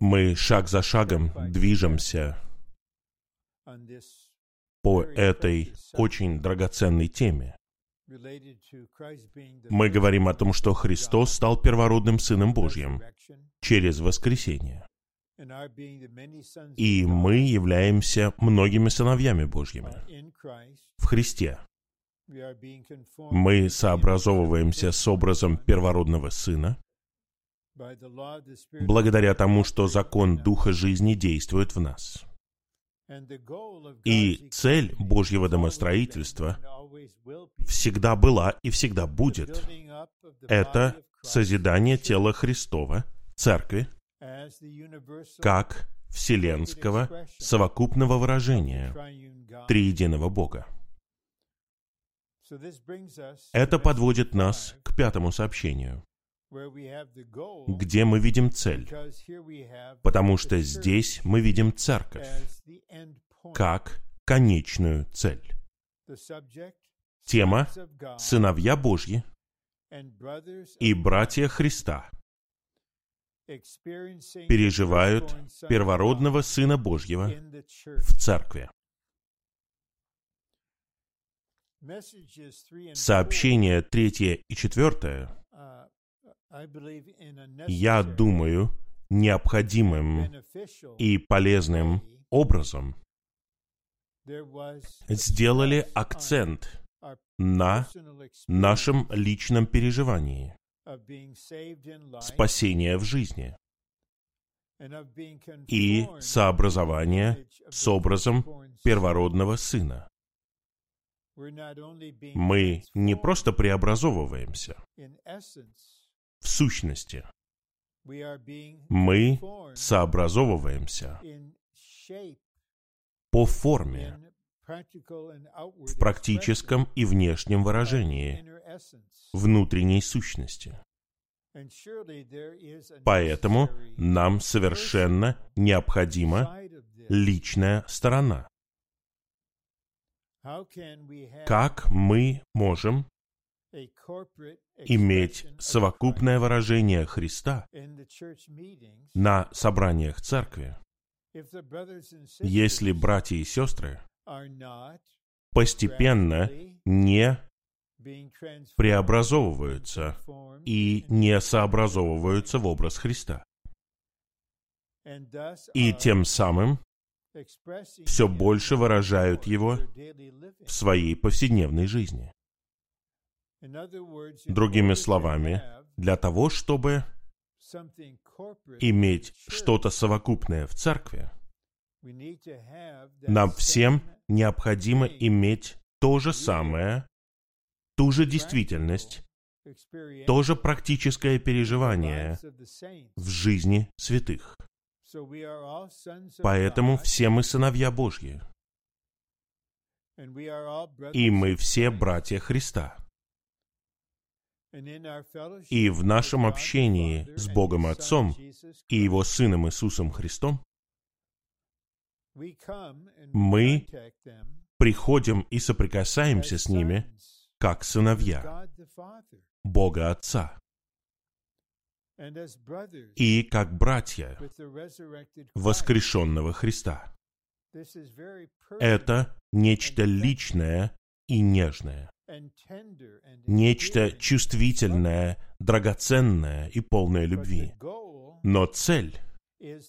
Мы шаг за шагом движемся по этой очень драгоценной теме. Мы говорим о том, что Христос стал первородным Сыном Божьим через воскресение. И мы являемся многими сыновьями Божьими в Христе. Мы сообразовываемся с образом первородного Сына, благодаря тому, что закон Духа жизни действует в нас. И цель Божьего домостроительства всегда была и всегда будет. Это созидание тела Христова, Церкви, как вселенского совокупного выражения триединого Бога. Это подводит нас к пятому сообщению, где мы видим цель, потому что здесь мы видим церковь как конечную цель. Тема «Сыновья Божьи и братья Христа» переживают первородного Сына Божьего в церкви. Сообщение третье и четвертое, я думаю, необходимым и полезным образом сделали акцент на нашем личном переживании спасения в жизни и сообразования с образом первородного сына. Мы не просто преобразовываемся. В сущности, мы сообразовываемся по форме, в практическом и внешнем выражении внутренней сущности. Поэтому нам совершенно необходима личная сторона. Как мы можем иметь совокупное выражение Христа на собраниях церкви, если братья и сестры постепенно не преобразовываются и не сообразовываются в образ Христа. И тем самым все больше выражают его в своей повседневной жизни. Другими словами, для того, чтобы иметь что-то совокупное в церкви, нам всем необходимо иметь то же самое, ту же действительность, то же практическое переживание в жизни святых. Поэтому все мы сыновья Божьи. И мы все братья Христа. И в нашем общении с Богом Отцом и Его Сыном Иисусом Христом мы приходим и соприкасаемся с ними как сыновья Бога Отца и как братья воскрешенного Христа. Это нечто личное и нежное, нечто чувствительное, драгоценное и полное любви. Но цель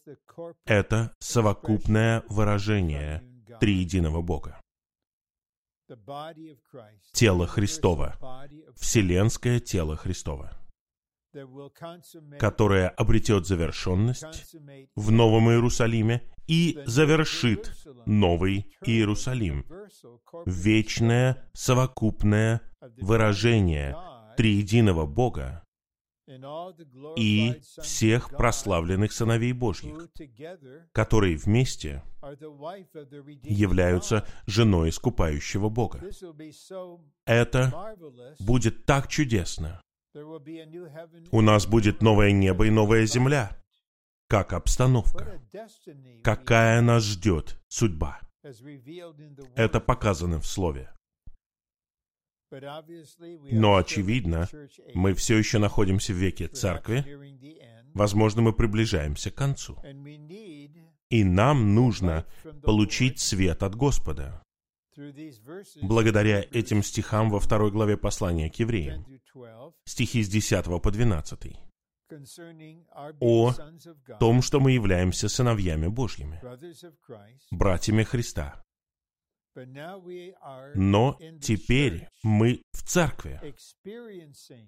— это совокупное выражение триединого Бога. Тело Христова, вселенское тело Христова, которое обретет завершенность в Новом Иерусалиме и завершит Новый Иерусалим. Вечное совокупное выражение триединого Бога и всех прославленных сыновей Божьих, которые вместе являются женой искупающего Бога. Это будет так чудесно. У нас будет новое небо и новая земля. Как обстановка? Какая нас ждет судьба? Это показано в Слове. Но, очевидно, мы все еще находимся в веке церкви, Возможно, мы приближаемся к концу. И нам нужно получить свет от Господа. Благодаря этим стихам во второй главе послания к евреям, стихи с 10 по 12, о том, что мы являемся сыновьями Божьими, братьями Христа. Но теперь мы в церкви.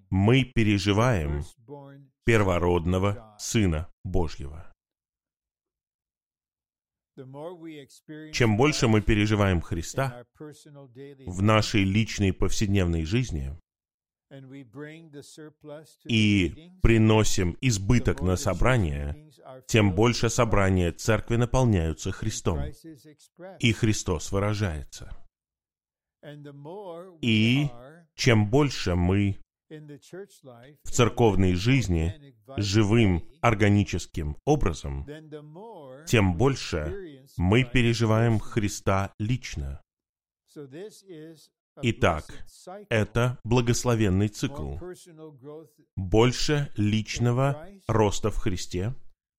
Мы переживаем первородного Сына Божьего. Чем больше мы переживаем Христа в нашей личной повседневной жизни и приносим избыток на собрание, тем больше собрания церкви наполняются Христом, и Христос выражается. И чем больше мы в церковной жизни живым органическим образом, тем больше мы переживаем Христа лично. Итак, это благословенный цикл. Больше личного роста в Христе,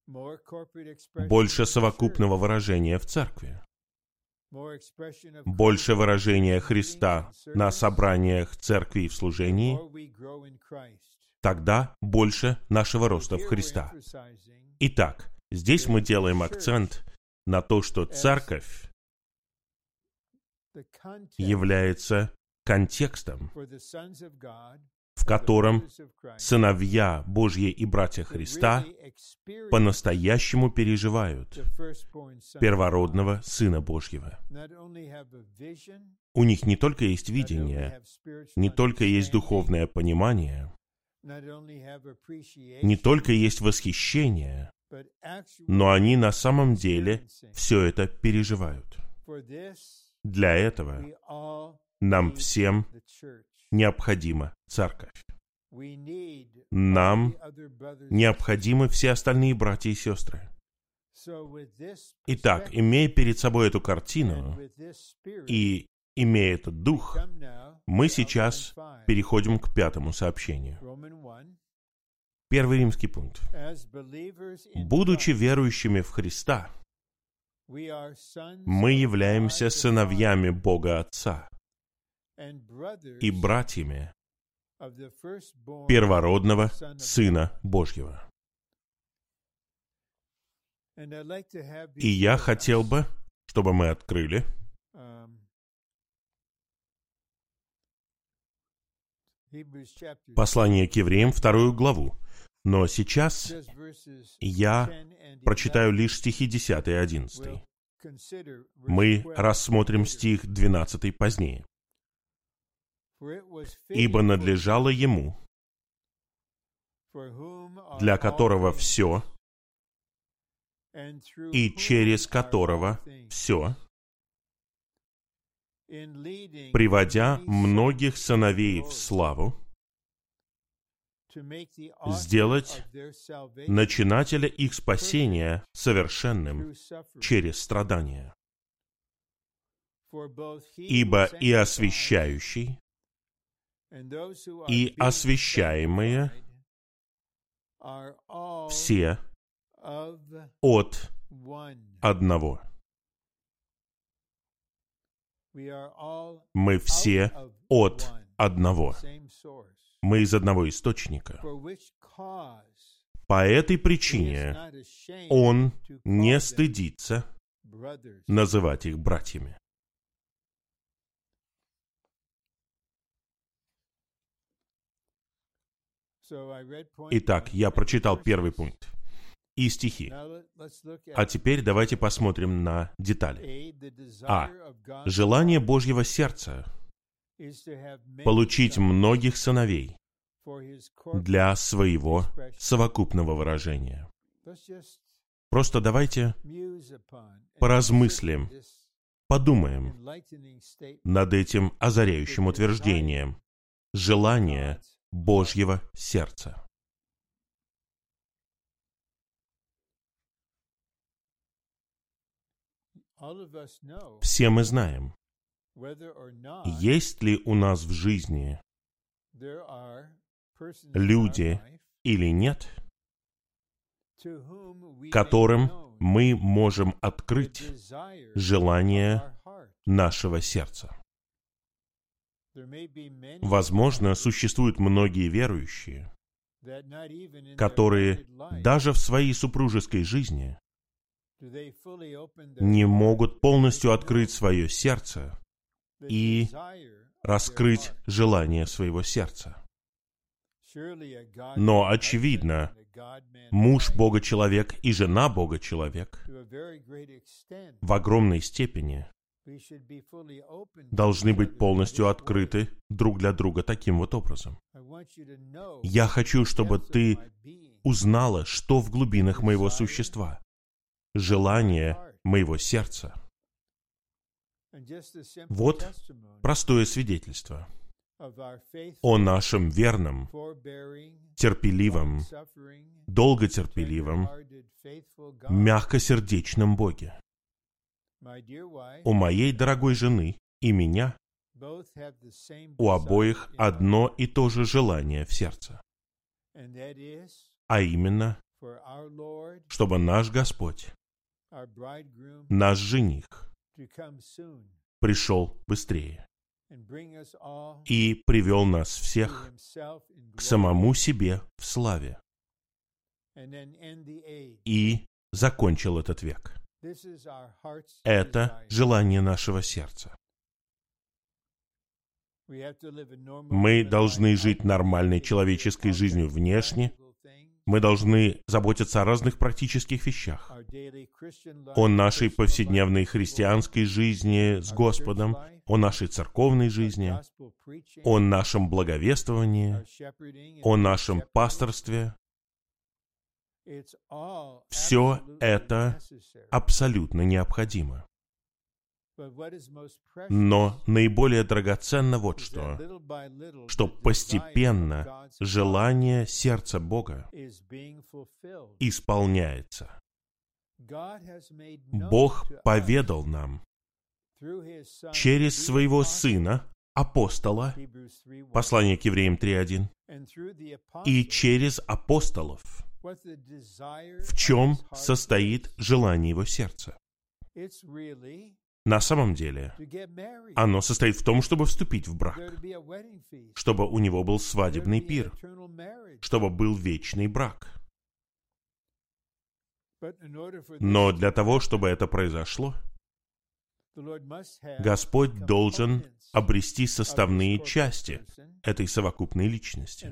больше совокупного выражения в церкви, больше выражения Христа на собраниях церкви и в служении, тогда больше нашего роста в Христа. Итак, здесь мы делаем акцент на то, что церковь является контекстом, в котором сыновья Божьи и братья Христа по-настоящему переживают первородного Сына Божьего. У них не только есть видение, не только есть духовное понимание, не только есть восхищение, но они на самом деле все это переживают. Для этого нам всем необходима церковь. Нам необходимы все остальные братья и сестры. Итак, имея перед собой эту картину и имея этот дух, мы сейчас переходим к пятому сообщению. Первый римский пункт. Будучи верующими в Христа, мы являемся сыновьями Бога Отца и братьями первородного Сына Божьего. И я хотел бы, чтобы мы открыли послание к евреям, вторую главу. Но сейчас я прочитаю лишь стихи 10 и 11. Мы рассмотрим стих 12 позднее. «Ибо надлежало ему, для которого все, и через которого все, приводя многих сыновей в славу, сделать начинателя их спасения совершенным через страдания. Ибо и освящающий, и освящаемые все от одного. Мы все от одного. Мы из одного источника. По этой причине он не стыдится называть их братьями. Итак, я прочитал первый пункт и стихи. А теперь давайте посмотрим на детали. А. Желание Божьего сердца получить многих сыновей для своего совокупного выражения. Просто давайте поразмыслим, подумаем над этим озаряющим утверждением. Желание Божьего сердца. Все мы знаем, есть ли у нас в жизни люди или нет, которым мы можем открыть желание нашего сердца. Возможно, существуют многие верующие, которые даже в своей супружеской жизни не могут полностью открыть свое сердце и раскрыть желание своего сердца. Но, очевидно, муж Бога-человек и жена Бога-человек в огромной степени должны быть полностью открыты друг для друга таким вот образом. Я хочу, чтобы ты узнала, что в глубинах моего существа, желание моего сердца. Вот простое свидетельство о нашем верном, терпеливом, долготерпеливом, мягкосердечном Боге. У моей дорогой жены и меня у обоих одно и то же желание в сердце. А именно, чтобы наш Господь, наш жених, пришел быстрее и привел нас всех к самому себе в славе и закончил этот век. Это желание нашего сердца. Мы должны жить нормальной человеческой жизнью внешне. Мы должны заботиться о разных практических вещах. О нашей повседневной христианской жизни с Господом, о нашей церковной жизни, о нашем благовествовании, о нашем пасторстве, все это абсолютно необходимо. Но наиболее драгоценно вот что, что постепенно желание сердца Бога исполняется. Бог поведал нам через своего Сына, апостола, послание к евреям 3.1, и через апостолов, в чем состоит желание его сердца. На самом деле, оно состоит в том, чтобы вступить в брак, чтобы у него был свадебный пир, чтобы был вечный брак. Но для того, чтобы это произошло, Господь должен обрести составные части этой совокупной личности.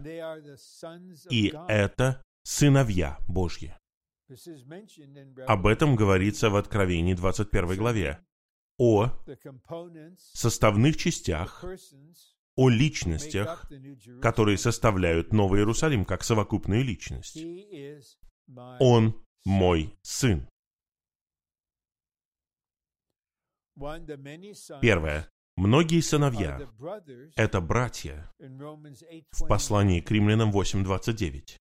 И это сыновья Божьи. Об этом говорится в Откровении 21 главе. О составных частях, о личностях, которые составляют Новый Иерусалим как совокупную личность. Он мой сын. Первое. Многие сыновья — это братья в послании к римлянам 8.29.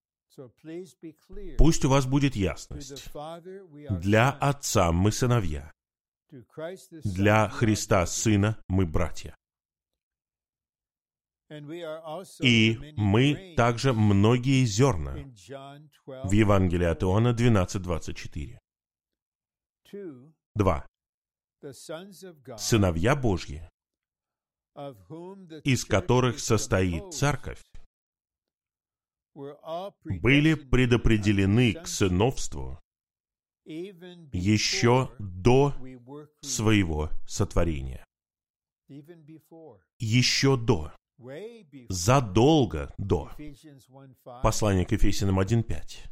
Пусть у вас будет ясность. Для Отца мы сыновья. Для Христа Сына мы братья. И мы также многие зерна в Евангелии от Иоанна 12.24. Два. Сыновья Божьи, из которых состоит церковь, были предопределены к сыновству еще до своего сотворения. Еще до. Задолго до. Послание к Ефесянам 1.5.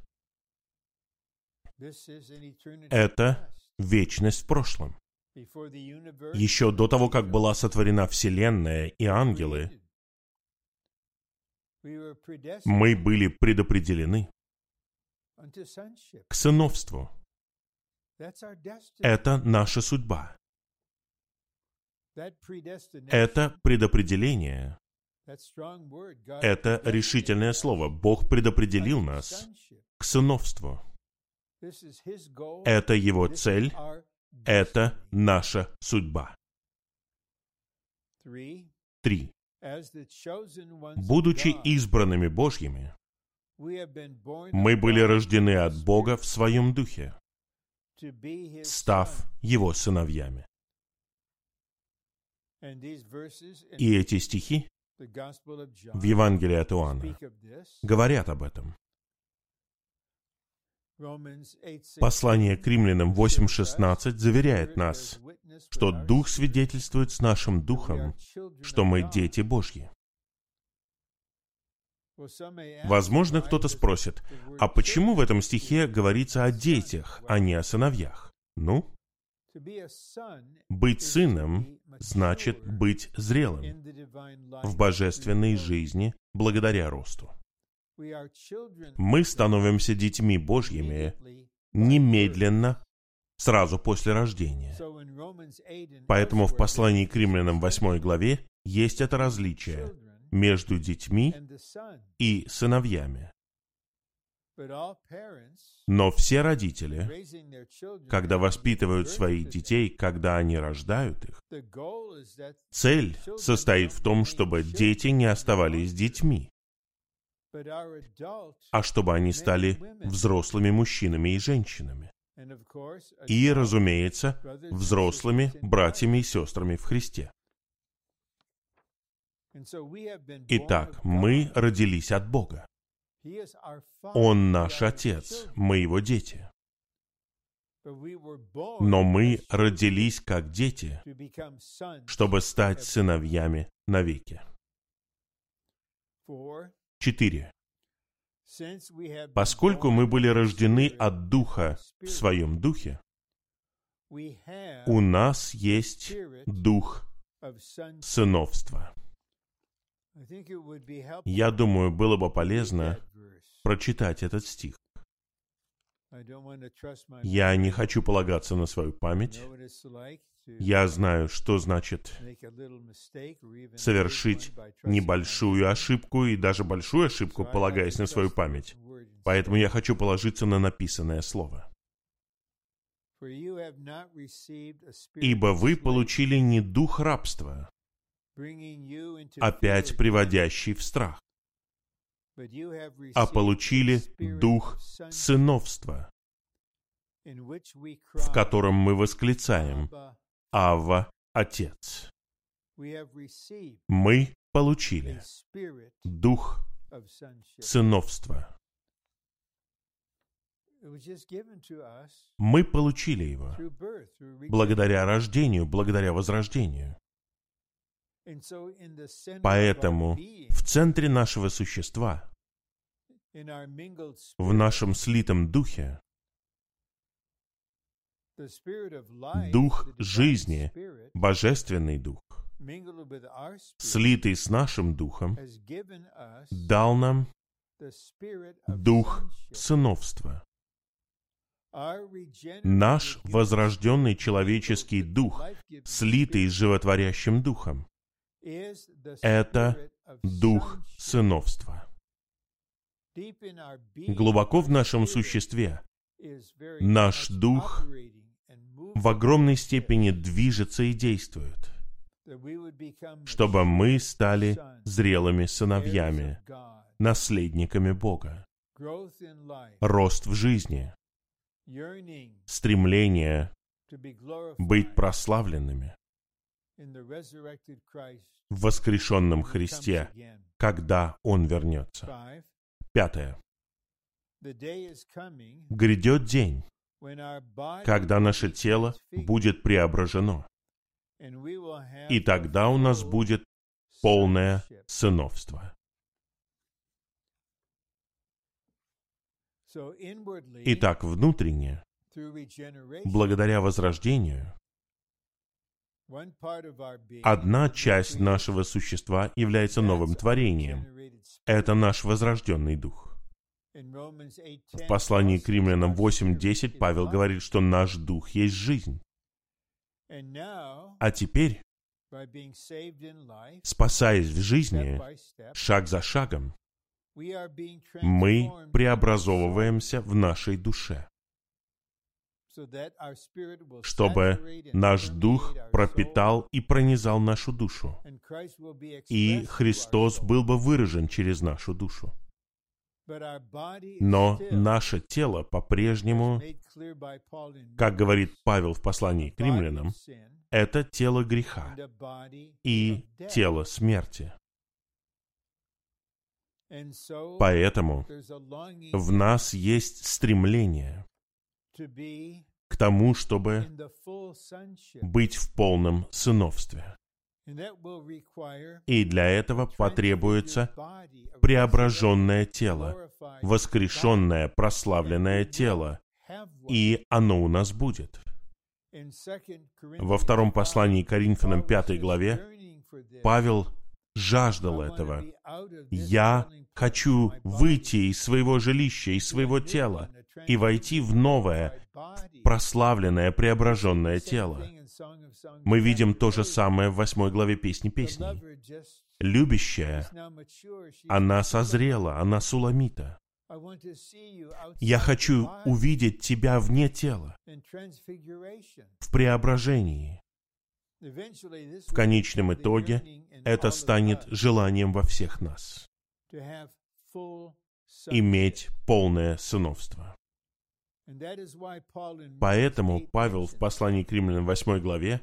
Это вечность в прошлом. Еще до того, как была сотворена Вселенная и ангелы, мы были предопределены к сыновству. Это наша судьба. Это предопределение. Это решительное слово. Бог предопределил нас к сыновству. Это Его цель, это наша судьба. Три. Будучи избранными Божьими, Мы были рождены от Бога в своем духе, став Его сыновьями. И эти стихи в Евангелии от Иоанна говорят об этом. Послание к римлянам 8.16 заверяет нас, что Дух свидетельствует с нашим Духом, что мы дети Божьи. Возможно, кто-то спросит, а почему в этом стихе говорится о детях, а не о сыновьях? Ну, быть сыном значит быть зрелым в божественной жизни благодаря росту. Мы становимся детьми Божьими немедленно, сразу после рождения. Поэтому в послании к римлянам 8 главе есть это различие между детьми и сыновьями. Но все родители, когда воспитывают своих детей, когда они рождают их, цель состоит в том, чтобы дети не оставались детьми, а чтобы они стали взрослыми мужчинами и женщинами. И, разумеется, взрослыми братьями и сестрами в Христе. Итак, мы родились от Бога. Он наш Отец, мы Его дети. Но мы родились как дети, чтобы стать сыновьями навеки. 4. Поскольку мы были рождены от Духа в своем Духе, у нас есть Дух сыновства. Я думаю, было бы полезно прочитать этот стих. Я не хочу полагаться на свою память. Я знаю, что значит совершить небольшую ошибку и даже большую ошибку, полагаясь на свою память. Поэтому я хочу положиться на написанное слово. «Ибо вы получили не дух рабства, опять приводящий в страх, а получили дух сыновства, в котором мы восклицаем «Ава, Отец». Мы получили дух сыновства. Мы получили его благодаря рождению, благодаря возрождению. Поэтому в центре нашего существа, в нашем слитом духе, дух жизни, божественный дух, слитый с нашим духом, дал нам дух сыновства. Наш возрожденный человеческий дух, слитый с животворящим духом, это дух сыновства. Глубоко в нашем существе наш дух в огромной степени движется и действует, чтобы мы стали зрелыми сыновьями, наследниками Бога. Рост в жизни, стремление быть прославленными в воскрешенном Христе, когда Он вернется. Пятое. Грядет день, когда наше тело будет преображено, и тогда у нас будет полное сыновство. Итак, внутренне, благодаря возрождению, Одна часть нашего существа является новым творением. Это наш возрожденный дух. В послании к римлянам 8.10 Павел говорит, что наш дух есть жизнь. А теперь, спасаясь в жизни, шаг за шагом, мы преобразовываемся в нашей душе чтобы наш дух пропитал и пронизал нашу душу, и Христос был бы выражен через нашу душу. Но наше тело по-прежнему, как говорит Павел в послании к римлянам, это тело греха и тело смерти. Поэтому в нас есть стремление к тому, чтобы быть в полном сыновстве. И для этого потребуется преображенное тело, воскрешенное, прославленное тело, и оно у нас будет. Во втором послании Коринфянам 5 главе Павел жаждал этого. «Я хочу выйти из своего жилища, из своего тела и войти в новое, прославленное, преображенное тело». Мы видим то же самое в восьмой главе Песни Песней. Любящая, она созрела, она суламита. Я хочу увидеть тебя вне тела, в преображении. В конечном итоге это станет желанием во всех нас иметь полное сыновство. Поэтому Павел в послании к римлянам 8 главе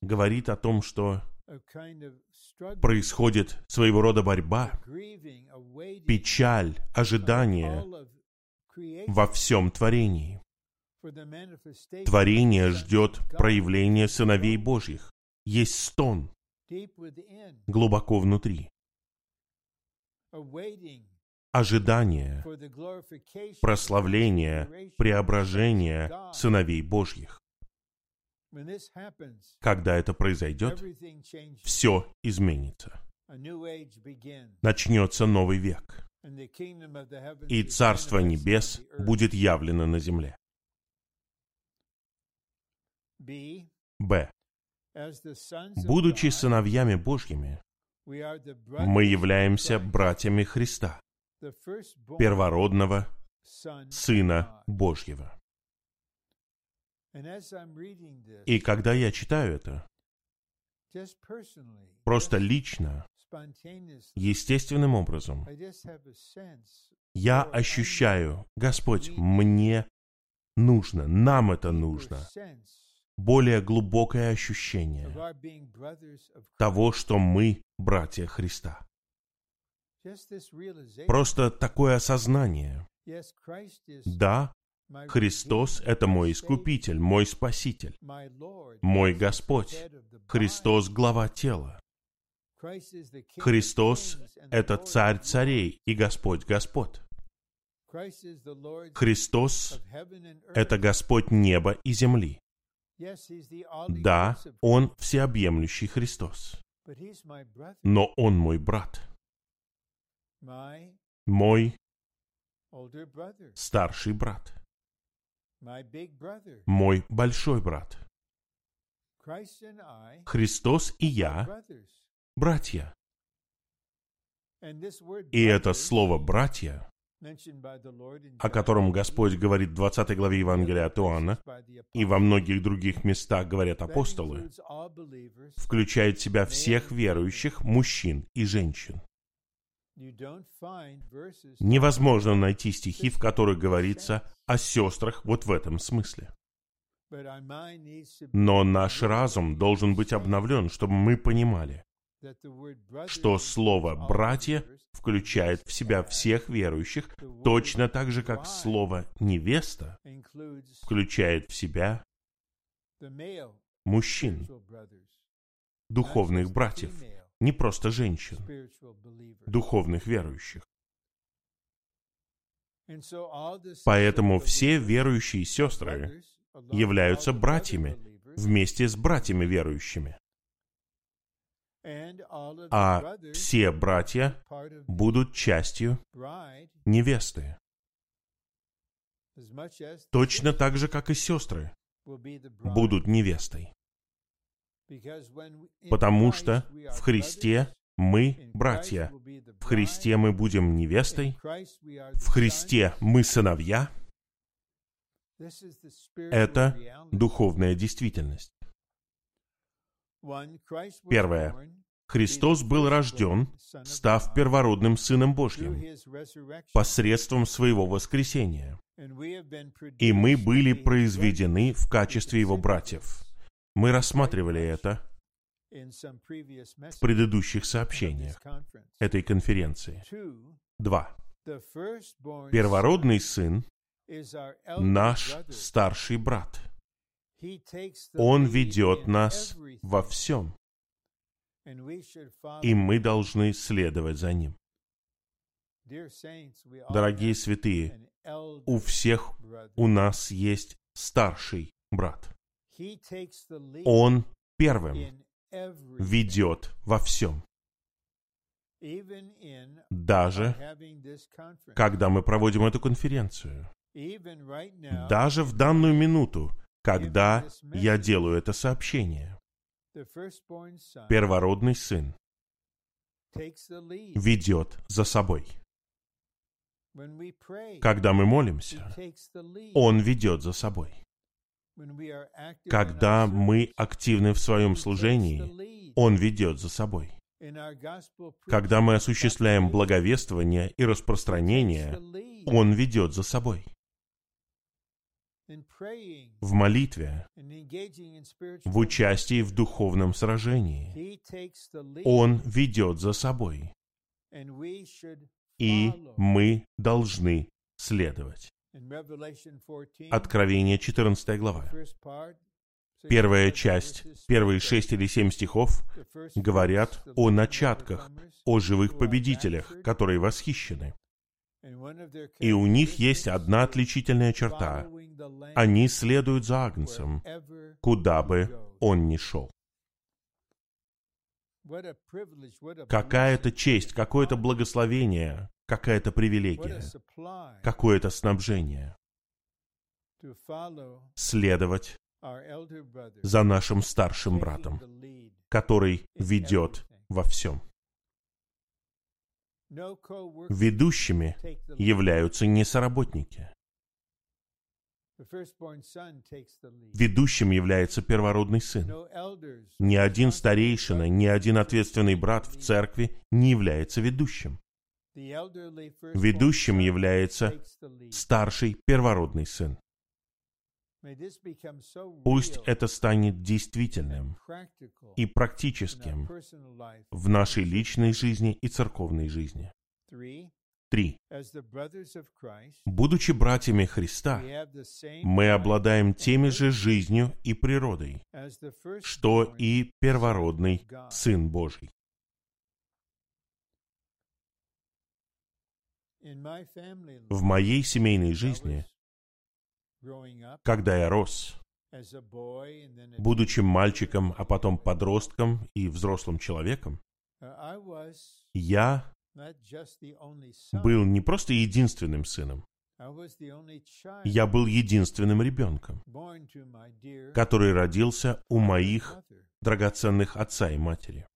говорит о том, что происходит своего рода борьба, печаль, ожидание во всем творении. Творение ждет проявления сыновей Божьих. Есть стон глубоко внутри. Ожидание прославления, преображения сыновей Божьих. Когда это произойдет, все изменится. Начнется новый век, и Царство Небес будет явлено на земле. Б. Будучи сыновьями Божьими, мы являемся братьями Христа, первородного Сына Божьего. И когда я читаю это, просто лично, естественным образом, я ощущаю, Господь, мне нужно, нам это нужно, более глубокое ощущение того, что мы братья Христа. Просто такое осознание. Да, Христос — это мой Искупитель, мой Спаситель, мой Господь. Христос — глава тела. Христос — это Царь царей и Господь Господь. Христос — это Господь неба и земли. Да, Он всеобъемлющий Христос. Но Он мой брат. Мой старший брат. Мой большой брат. Христос и я — братья. И это слово «братья», о котором Господь говорит в 20 главе Евангелия от Иоанна, и во многих других местах говорят апостолы, включает в себя всех верующих мужчин и женщин. Невозможно найти стихи, в которых говорится о сестрах вот в этом смысле. Но наш разум должен быть обновлен, чтобы мы понимали, что слово «братья» включает в себя всех верующих, точно так же, как слово «невеста» включает в себя мужчин, духовных братьев, не просто женщин, духовных верующих. Поэтому все верующие сестры являются братьями вместе с братьями верующими. А все братья будут частью невесты. Точно так же, как и сестры будут невестой. Потому что в Христе мы братья. В Христе мы будем невестой. В Христе мы сыновья. Это духовная действительность. Первое. Христос был рожден, став первородным Сыном Божьим, посредством своего воскресения. И мы были произведены в качестве Его братьев. Мы рассматривали это в предыдущих сообщениях этой конференции. Два. Первородный сын — наш старший брат. Он ведет нас во всем, и мы должны следовать за ним. Дорогие святые, у всех у нас есть старший брат. Он первым ведет во всем. Даже когда мы проводим эту конференцию. Даже в данную минуту, когда я делаю это сообщение. Первородный сын ведет за собой. Когда мы молимся, Он ведет за собой. Когда мы активны в своем служении, Он ведет за собой. Когда мы осуществляем благовествование и распространение, Он ведет за собой. В молитве, в участии в духовном сражении, Он ведет за собой. И мы должны следовать. Откровение 14 глава. Первая часть, первые шесть или семь стихов говорят о начатках, о живых победителях, которые восхищены. И у них есть одна отличительная черта. Они следуют за Агнцем, куда бы он ни шел. Какая-то честь, какое-то благословение, какая-то привилегия, какое-то снабжение. Следовать за нашим старшим братом, который ведет во всем. Ведущими являются не соработники. Ведущим является первородный сын. Ни один старейшина, ни один ответственный брат в церкви не является ведущим. Ведущим является старший первородный сын. Пусть это станет действительным и практическим в нашей личной жизни и церковной жизни. Три. Будучи братьями Христа, мы обладаем теми же жизнью и природой, что и первородный Сын Божий. В моей семейной жизни когда я рос, будучи мальчиком, а потом подростком и взрослым человеком, я был не просто единственным сыном, я был единственным ребенком, который родился у моих драгоценных отца и матери.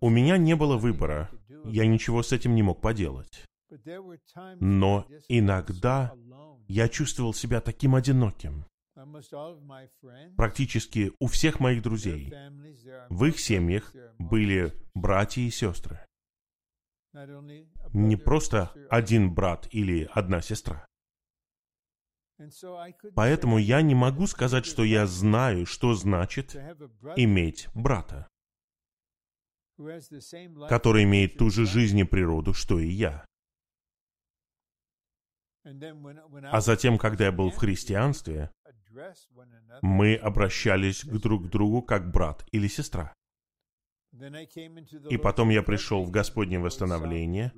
У меня не было выбора, я ничего с этим не мог поделать. Но иногда я чувствовал себя таким одиноким. Практически у всех моих друзей, в их семьях были братья и сестры. Не просто один брат или одна сестра. Поэтому я не могу сказать, что я знаю, что значит иметь брата, который имеет ту же жизнь и природу, что и я. А затем, когда я был в христианстве, мы обращались к друг другу как брат или сестра. И потом я пришел в Господнее восстановление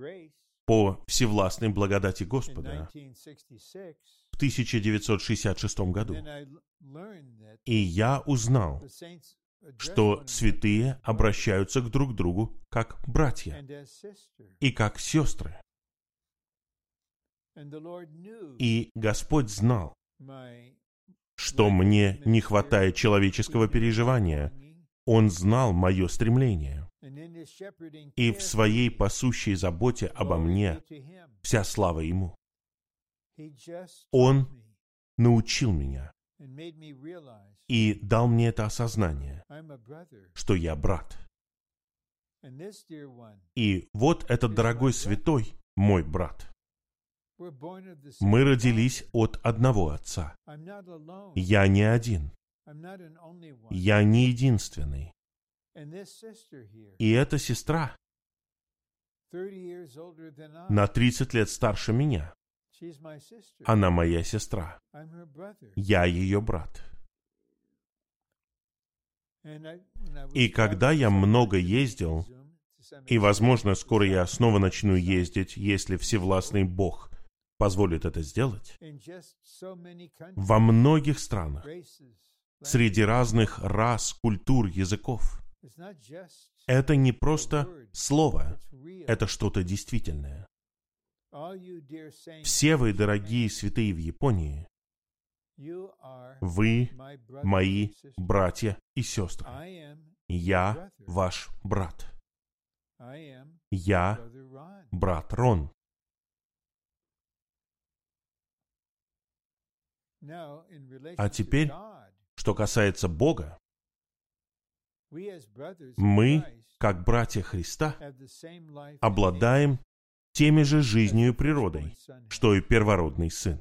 по всевластной благодати Господа в 1966 году. И я узнал, что святые обращаются к друг другу как братья и как сестры. И Господь знал, что мне не хватает человеческого переживания. Он знал мое стремление. И в своей пасущей заботе обо мне вся слава Ему. Он научил меня и дал мне это осознание, что я брат. И вот этот дорогой святой, мой брат. Мы родились от одного отца. Я не один. Я не единственный. И эта сестра на 30 лет старше меня. Она моя сестра. Я ее брат. И когда я много ездил, и, возможно, скоро я снова начну ездить, если Всевластный Бог позволит это сделать, во многих странах, среди разных рас, культур, языков, это не просто слово, это что-то действительное. Все вы, дорогие святые в Японии, вы мои братья и сестры. Я ваш брат. Я брат Рон. А теперь, что касается Бога, мы, как братья Христа, обладаем теми же жизнью и природой, что и первородный сын.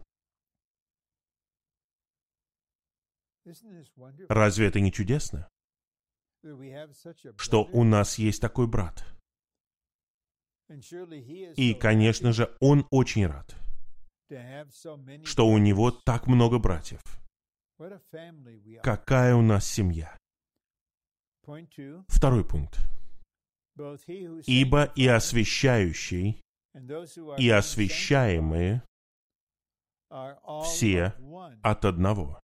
Разве это не чудесно? Что у нас есть такой брат. И, конечно же, он очень рад, что у него так много братьев. Какая у нас семья? Второй пункт. Ибо и освящающий, и освящаемые все от одного.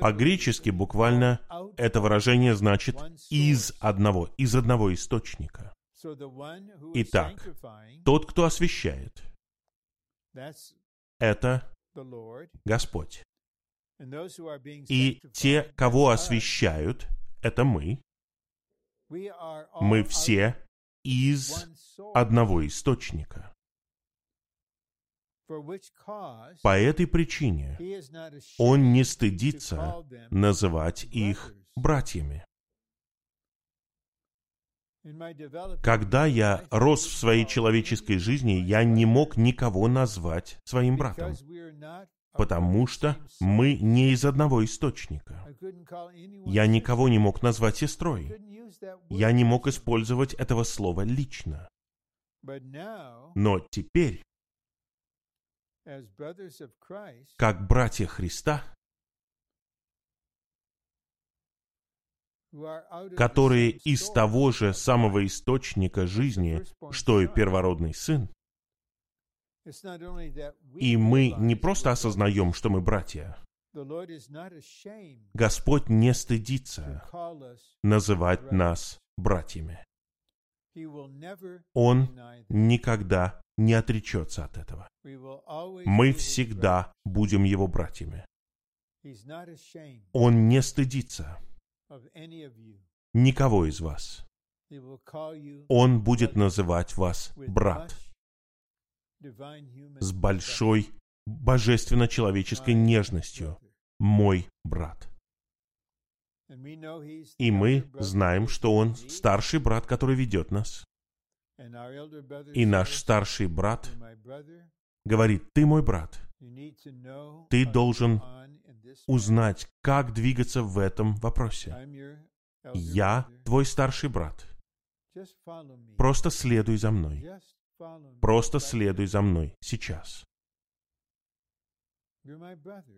По-гречески буквально это выражение значит «из одного», «из одного источника». Итак, тот, кто освящает, это Господь. И те, кого освящают, это мы. Мы все из одного источника. По этой причине он не стыдится называть их братьями. Когда я рос в своей человеческой жизни, я не мог никого назвать своим братом, потому что мы не из одного источника. Я никого не мог назвать сестрой. Я не мог использовать этого слова лично. Но теперь, как братья Христа, которые из того же самого источника жизни, что и первородный сын, и мы не просто осознаем, что мы братья. Господь не стыдится называть нас братьями. Он никогда не отречется от этого. Мы всегда будем Его братьями. Он не стыдится никого из вас. Он будет называть вас брат с большой божественно-человеческой нежностью. Мой брат. И мы знаем, что он старший брат, который ведет нас. И наш старший брат говорит, ты мой брат. Ты должен узнать, как двигаться в этом вопросе. Я твой старший брат. Просто следуй за мной. Просто следуй за мной сейчас.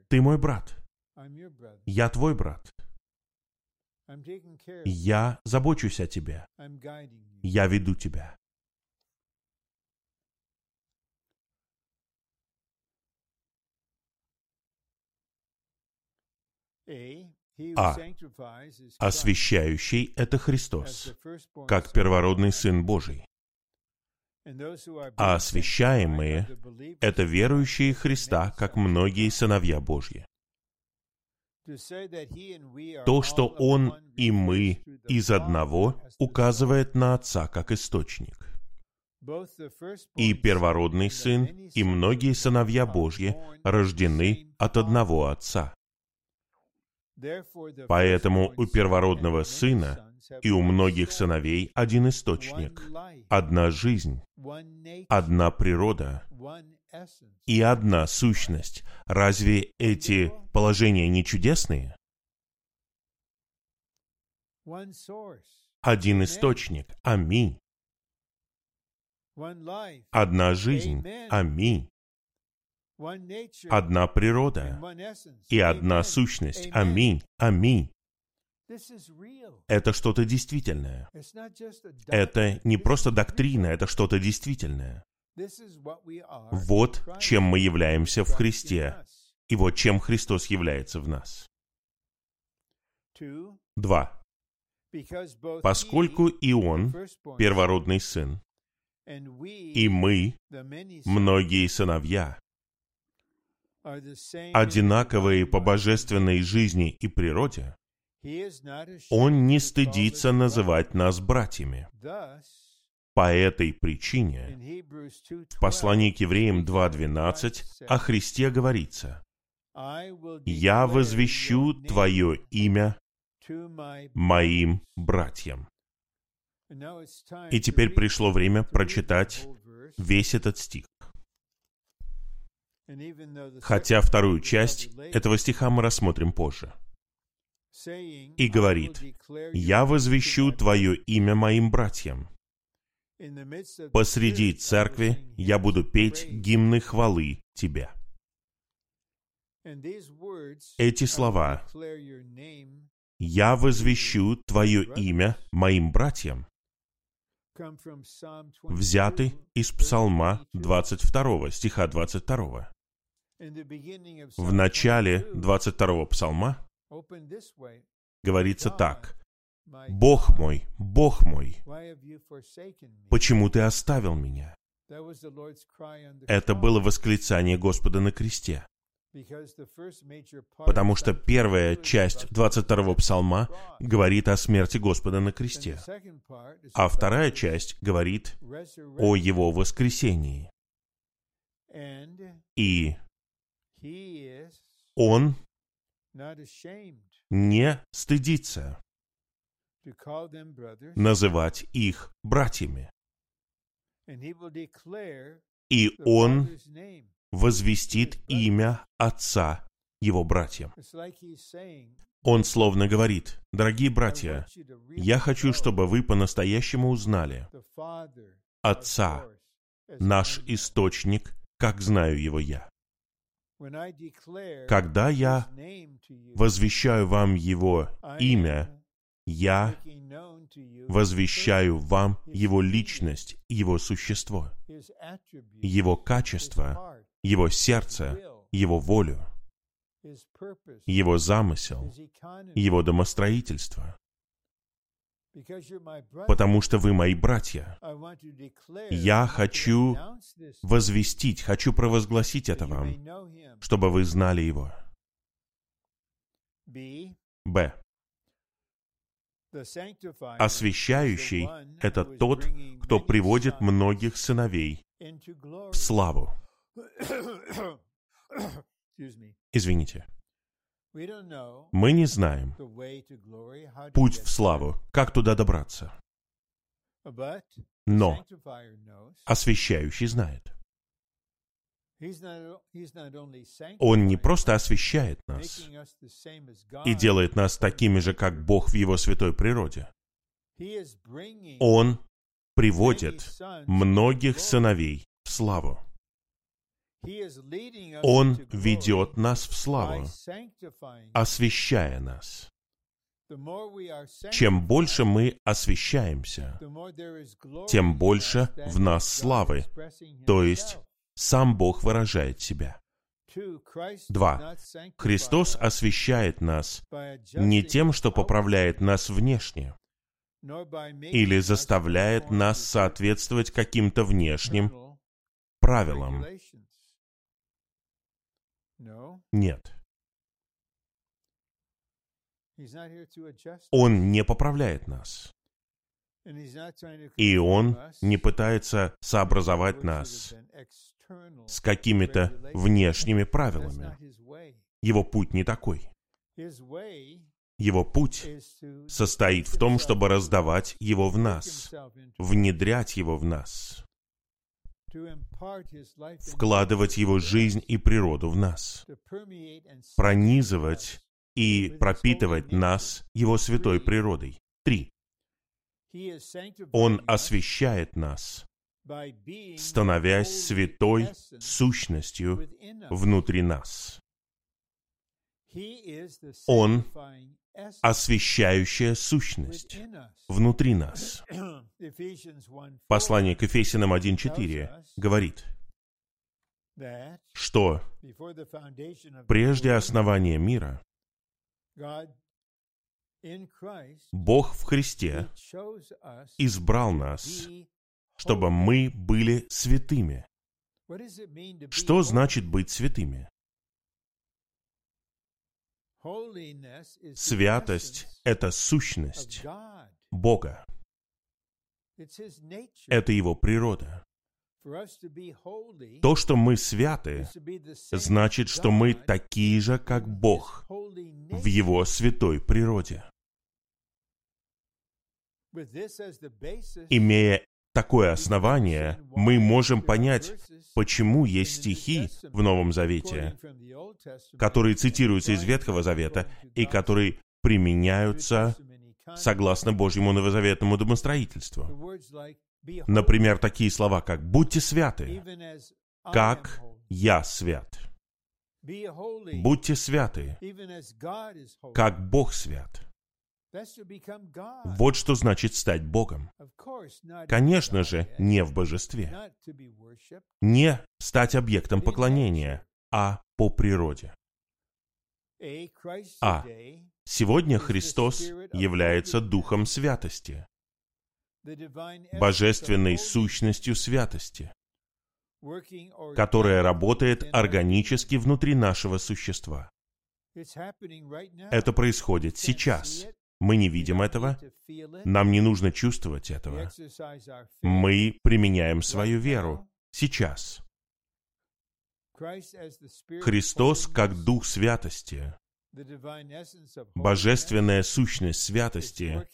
Ты мой брат. Я твой брат. Я забочусь о тебе. Я веду тебя. А. Освящающий — это Христос, как первородный Сын Божий. А освящаемые — это верующие Христа, как многие сыновья Божьи. То, что Он и мы из одного, указывает на Отца как источник. И первородный сын, и многие сыновья Божьи рождены от одного Отца. Поэтому у первородного сына и у многих сыновей один источник, одна жизнь, одна природа и одна сущность. Разве эти положения не чудесные? Один источник. Аминь. Одна жизнь. Аминь. Одна природа и одна сущность. Аминь. Аминь. Это что-то действительное. Это не просто доктрина, это что-то действительное. Вот чем мы являемся в Христе, и вот чем Христос является в нас. Два. Поскольку и Он, первородный сын, и мы, многие сыновья, одинаковые по божественной жизни и природе, Он не стыдится называть нас братьями. По этой причине в послании к евреям 2.12 о Христе говорится, «Я возвещу Твое имя моим братьям». И теперь пришло время прочитать весь этот стих. Хотя вторую часть этого стиха мы рассмотрим позже. И говорит, «Я возвещу Твое имя моим братьям. Посреди церкви я буду петь гимны хвалы Тебе». Эти слова «Я возвещу Твое имя моим братьям» взяты из Псалма 22, стиха 22. В начале 22 Псалма говорится так. «Бог мой, Бог мой, почему ты оставил меня?» Это было восклицание Господа на кресте. Потому что первая часть 22-го псалма говорит о смерти Господа на кресте, а вторая часть говорит о Его воскресении. И Он не стыдится называть их братьями. И Он возвестит имя Отца его братьям. Он словно говорит, «Дорогие братья, я хочу, чтобы вы по-настоящему узнали Отца, наш источник, как знаю его я. Когда я возвещаю вам его имя, я возвещаю вам его личность, его существо, его качество, его сердце, его волю, его замысел, его домостроительство. Потому что вы мои братья. Я хочу возвестить, хочу провозгласить это вам, чтобы вы знали его. Б. Освящающий — это тот, кто приводит многих сыновей в славу. Извините. Мы не знаем путь в славу, как туда добраться. Но освящающий знает. Он не просто освещает нас и делает нас такими же, как Бог в Его святой природе. Он приводит многих сыновей в славу. Он ведет нас в славу, освещая нас. Чем больше мы освещаемся, тем больше в нас славы, то есть сам Бог выражает себя. Два. Христос освещает нас не тем, что поправляет нас внешне, или заставляет нас соответствовать каким-то внешним правилам. Нет. Он не поправляет нас. И Он не пытается сообразовать нас с какими-то внешними правилами. Его путь не такой. Его путь состоит в том, чтобы раздавать его в нас, внедрять его в нас, вкладывать его жизнь и природу в нас, пронизывать и пропитывать нас его святой природой. Три. Он освещает нас, становясь святой сущностью внутри нас. Он освещающая сущность внутри нас. Послание к Ефесянам 1.4 говорит, что прежде основания мира Бог в Христе избрал нас, чтобы мы были святыми. Что значит быть святыми? Святость — это сущность Бога. Это Его природа. То, что мы святы, значит, что мы такие же, как Бог, в Его святой природе. Имея такое основание, мы можем понять, почему есть стихи в Новом Завете, которые цитируются из Ветхого Завета и которые применяются согласно Божьему новозаветному домостроительству. Например, такие слова, как «Будьте святы, как я свят». Будьте святы, как Бог свят. Вот что значит стать Богом. Конечно же, не в божестве. Не стать объектом поклонения, а по природе. А. Сегодня Христос является Духом Святости, божественной сущностью святости, которая работает органически внутри нашего существа. Это происходит сейчас. Мы не видим этого. Нам не нужно чувствовать этого. Мы применяем свою веру сейчас. Христос как Дух Святости, Божественная сущность святости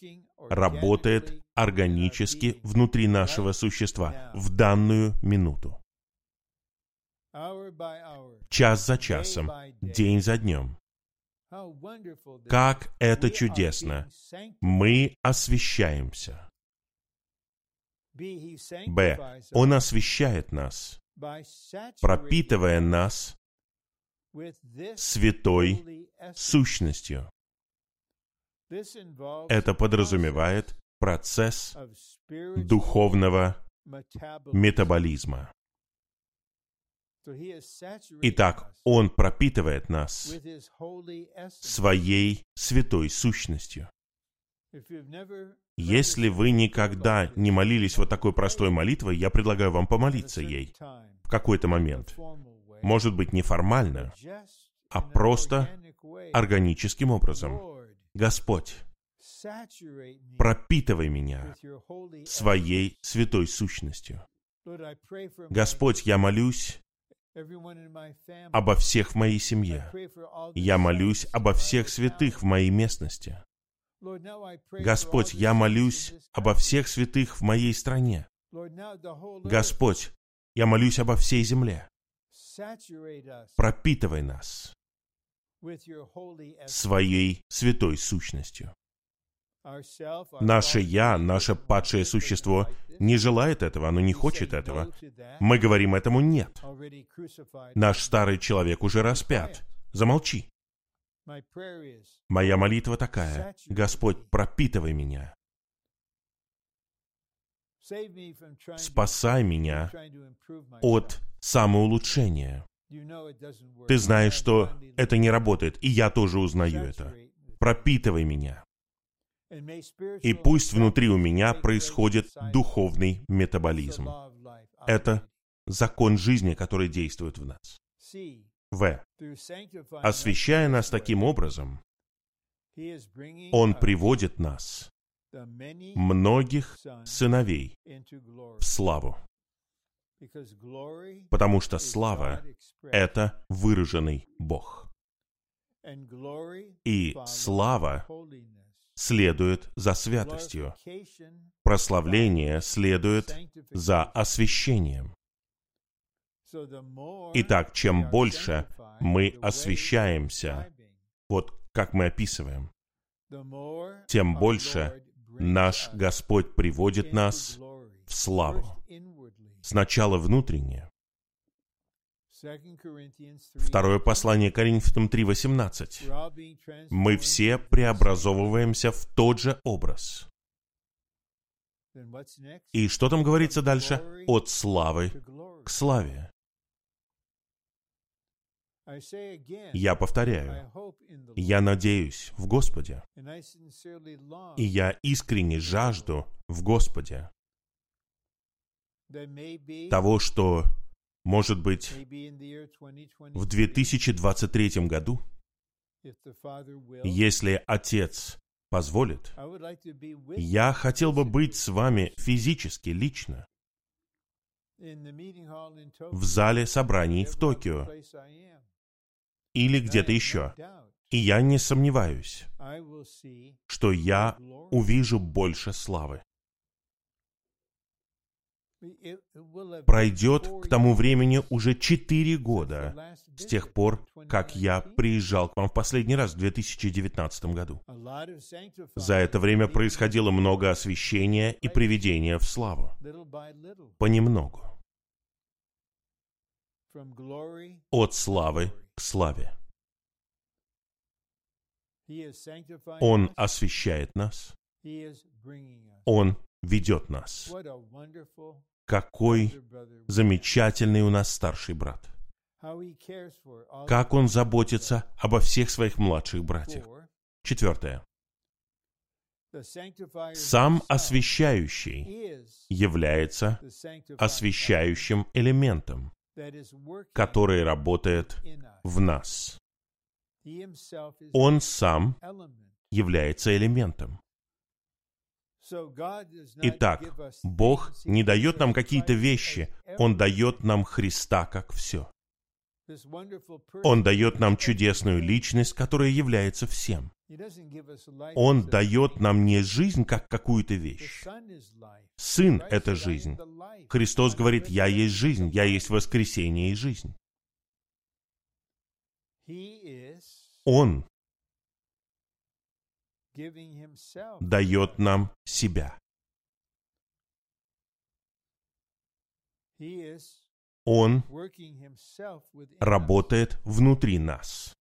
работает органически внутри нашего существа в данную минуту. Час за часом, день за днем. Как это чудесно! Мы освещаемся. Б. Он освещает нас, пропитывая нас святой сущностью. Это подразумевает процесс духовного метаболизма. Итак, Он пропитывает нас своей святой сущностью. Если вы никогда не молились вот такой простой молитвой, я предлагаю вам помолиться ей в какой-то момент. Может быть, не формально, а просто органическим образом. Господь, пропитывай меня своей святой сущностью. Господь, я молюсь обо всех в моей семье. Я молюсь обо всех святых в моей местности. Господь, я молюсь обо всех святых в моей стране. Господь, я молюсь обо всей земле. Пропитывай нас своей святой сущностью. Наше «я», наше падшее существо не желает этого, оно не хочет этого. Мы говорим этому «нет». Наш старый человек уже распят. Замолчи. Моя молитва такая. Господь, пропитывай меня. Спасай меня от самоулучшения. Ты знаешь, что это не работает, и я тоже узнаю это. Пропитывай меня. И пусть внутри у меня происходит духовный метаболизм. Это закон жизни, который действует в нас. В. Освещая нас таким образом, Он приводит нас многих сыновей в славу. Потому что слава — это выраженный Бог. И слава следует за святостью. Прославление следует за освящением. Итак, чем больше мы освещаемся, вот как мы описываем, тем больше наш Господь приводит нас в славу. Сначала внутреннее. Второе послание Коринфянам 3.18. Мы все преобразовываемся в тот же образ. И что там говорится дальше? От славы к славе. Я повторяю, я надеюсь в Господе, и я искренне жажду в Господе того, что, может быть, в 2023 году, если Отец позволит, я хотел бы быть с вами физически, лично, в зале собраний в Токио. или где-то еще. И я не сомневаюсь, что я увижу больше славы. Пройдет к тому времени уже четыре года с тех пор, как я приезжал к вам в последний раз в 2019 году. За это время происходило много освещения и приведения в славу. Понемногу. От славы к славе. Он освещает нас. Он ведет нас. Какой замечательный у нас старший брат. Как он заботится обо всех своих младших братьях. Четвертое. Сам освящающий является освящающим элементом, который работает в нас. Он сам является элементом. Итак, Бог не дает нам какие-то вещи, Он дает нам Христа как все. Он дает нам чудесную личность, которая является всем. Он дает нам не жизнь как какую-то вещь. Сын — это жизнь. Христос говорит, «Я есть жизнь, я есть воскресение и жизнь». Он дает нам себя. Он работает внутри нас.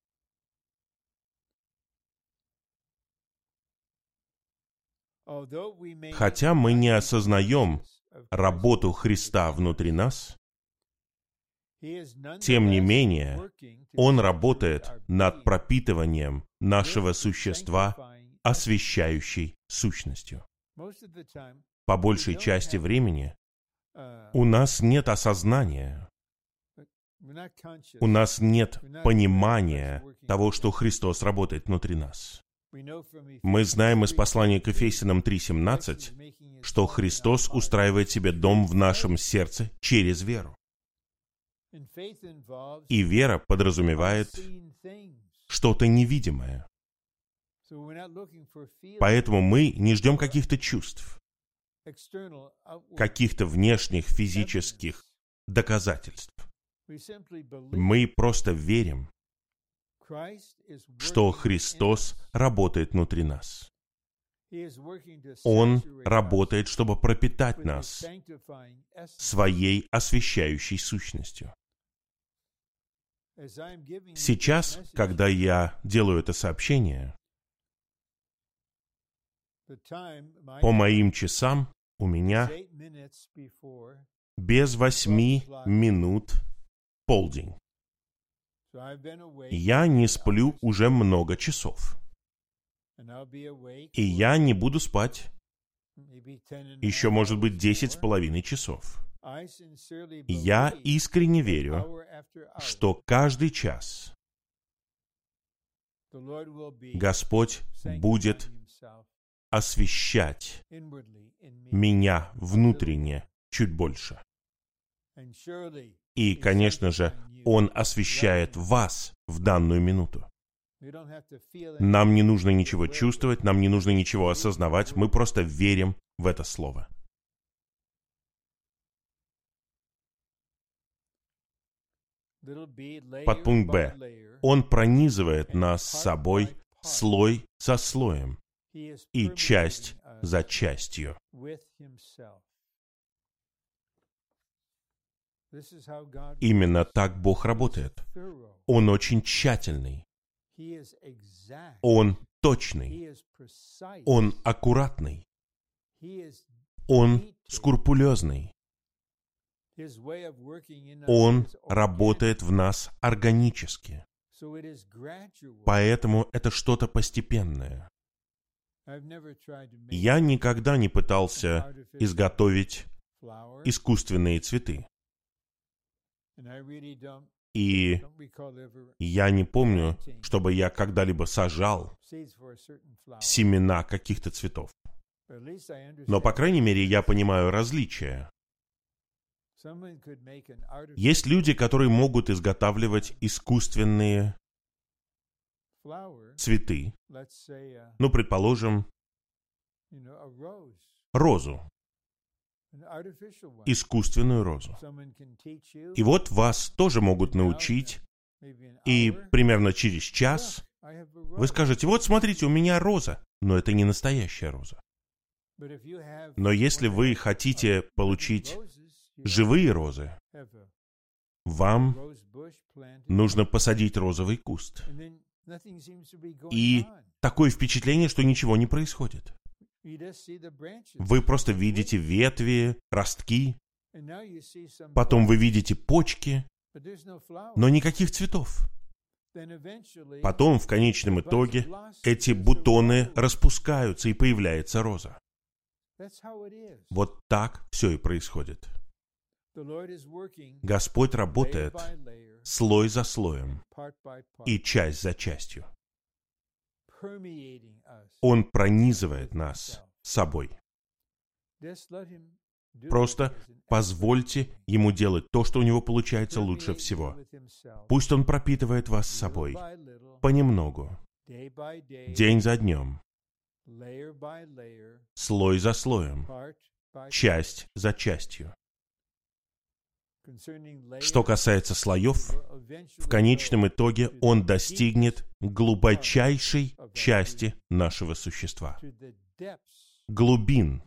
Хотя мы не осознаем работу Христа внутри нас, тем не менее, Он работает над пропитыванием нашего существа освещающей сущностью. По большей части времени у нас нет осознания, у нас нет понимания того, что Христос работает внутри нас. Мы знаем из послания к Ефесянам 3.17, что Христос устраивает себе дом в нашем сердце через веру. И вера подразумевает что-то невидимое. Поэтому мы не ждем каких-то чувств, каких-то внешних физических доказательств. Мы просто верим, что Христос работает внутри нас. Он работает, чтобы пропитать нас своей освещающей сущностью. Сейчас, когда я делаю это сообщение, по моим часам у меня без восьми минут полдень. Я не сплю уже много часов. И я не буду спать еще, может быть, десять с половиной часов. Я искренне верю, что каждый час Господь будет освещать меня внутренне чуть больше. И, конечно же, Он освещает вас в данную минуту. Нам не нужно ничего чувствовать, нам не нужно ничего осознавать, мы просто верим в это слово. Подпункт Б. Он пронизывает нас собой слой за слоем и часть за частью. Именно так Бог работает. Он очень тщательный. Он точный. Он аккуратный. Он скрупулезный. Он работает в нас органически. Поэтому это что-то постепенное. Я никогда не пытался изготовить искусственные цветы. И я не помню, чтобы я когда-либо сажал семена каких-то цветов. Но, по крайней мере, я понимаю различия. Есть люди, которые могут изготавливать искусственные цветы. Ну, предположим, розу. Искусственную розу. И вот вас тоже могут научить, и примерно через час вы скажете, вот смотрите, у меня роза, но это не настоящая роза. Но если вы хотите получить живые розы, вам нужно посадить розовый куст. И такое впечатление, что ничего не происходит. Вы просто видите ветви, ростки, потом вы видите почки, но никаких цветов. Потом, в конечном итоге, эти бутоны распускаются и появляется роза. Вот так все и происходит. Господь работает слой за слоем и часть за частью. Он пронизывает нас собой. Просто позвольте ему делать то, что у него получается лучше всего. Пусть он пропитывает вас собой понемногу, день за днем, слой за слоем, часть за частью. Что касается слоев, в конечном итоге он достигнет глубочайшей части нашего существа, глубин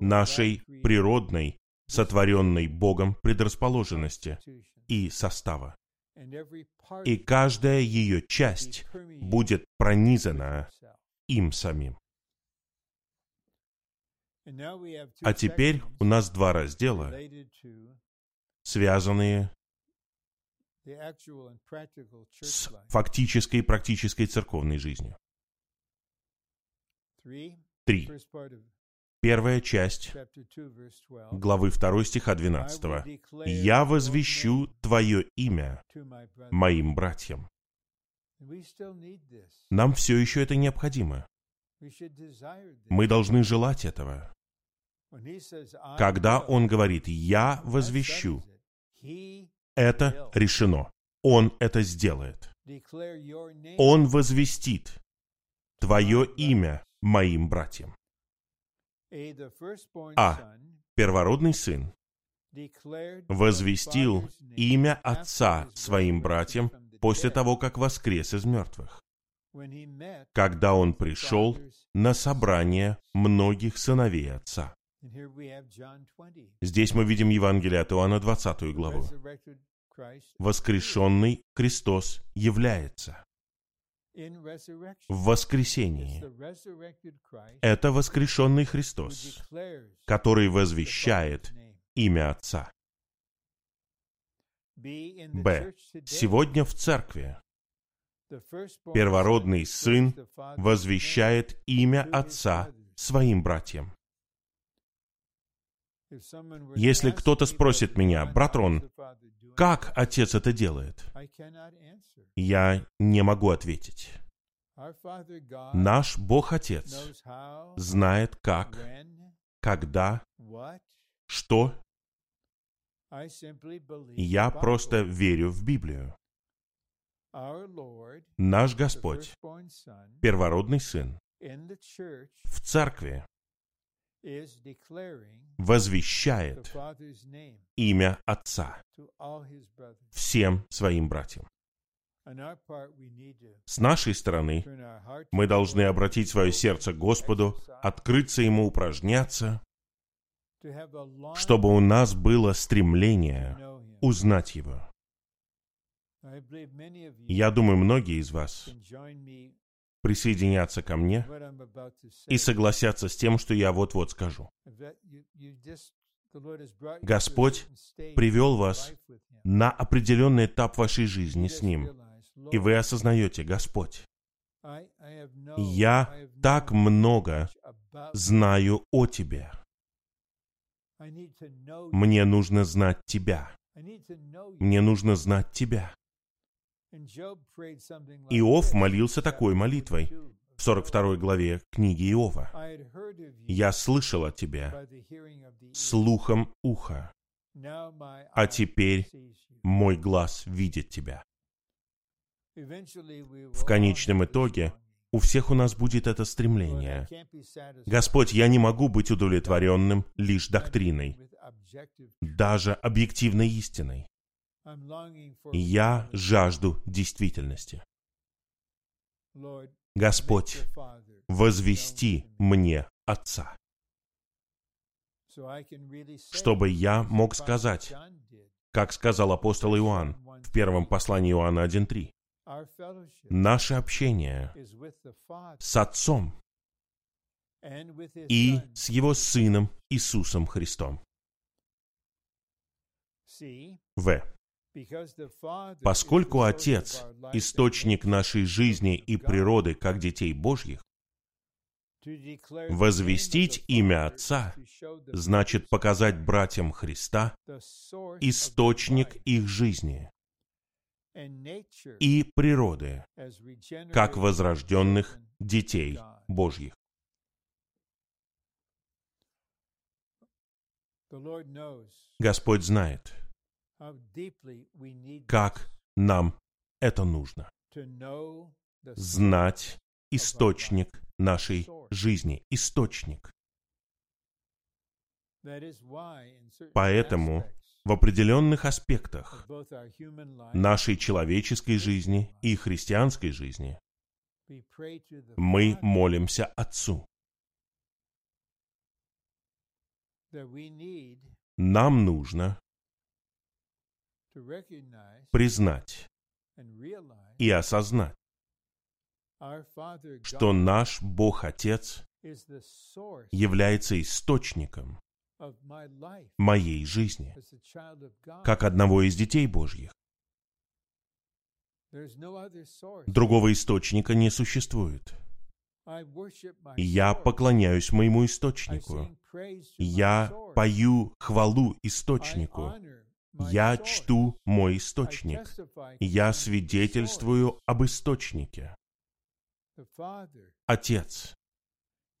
нашей природной, сотворенной Богом предрасположенности и состава. И каждая ее часть будет пронизана им самим. А теперь у нас два раздела, связанные с фактической и практической церковной жизнью. Три. Первая часть главы 2 стиха 12. «Я возвещу Твое имя моим братьям». Нам все еще это необходимо. Мы должны желать этого. Когда Он говорит «Я возвещу», это решено. Он это сделает. Он возвестит Твое имя моим братьям. А. Первородный сын возвестил имя Отца своим братьям после того, как воскрес из мертвых, когда он пришел на собрание многих сыновей Отца. Здесь мы видим Евангелие от Иоанна 20 главу. Воскрешенный Христос является. В воскресении. Это воскрешенный Христос, который возвещает имя Отца. Б. Сегодня в церкви первородный сын возвещает имя Отца своим братьям. Если кто-то спросит меня, брат Рон, как отец это делает? Я не могу ответить. Наш Бог-Отец знает как, когда, что. Я просто верю в Библию. Наш Господь, первородный Сын, в церкви. возвещает имя Отца всем своим братьям. С нашей стороны мы должны обратить свое сердце к Господу, открыться Ему, упражняться, чтобы у нас было стремление узнать Его. Я думаю, многие из вас присоединятся ко мне и согласятся с тем, что я вот-вот скажу. Господь привел вас на определенный этап вашей жизни с Ним, и вы осознаете, Господь, я так много знаю о Тебе. Мне нужно знать Тебя. Мне нужно знать Тебя. Иов молился такой молитвой в 42 главе книги Иова. «Я слышал о тебе слухом уха, а теперь мой глаз видит тебя». В конечном итоге у всех у нас будет это стремление. Господь, я не могу быть удовлетворенным лишь доктриной, даже объективной истиной. Я жажду действительности. Господь, возвести мне Отца, чтобы я мог сказать, как сказал апостол Иоанн в первом послании Иоанна 1.3, наше общение с Отцом и с Его Сыном Иисусом Христом. В. Поскольку Отец – источник нашей жизни и природы как детей Божьих, возвестить имя Отца значит показать братьям Христа источник их жизни и природы, как возрожденных детей Божьих. Господь знает, как нам это нужно. Знать источник нашей жизни, источник. Поэтому в определенных аспектах нашей человеческой жизни и христианской жизни мы молимся Отцу. Нам нужно признать и осознать, что наш Бог-Отец является источником моей жизни, как одного из детей Божьих. Другого источника не существует. Я поклоняюсь моему источнику. Я пою хвалу источнику. Я чту мой источник. Я свидетельствую об источнике. Отец —